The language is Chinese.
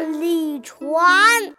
里船。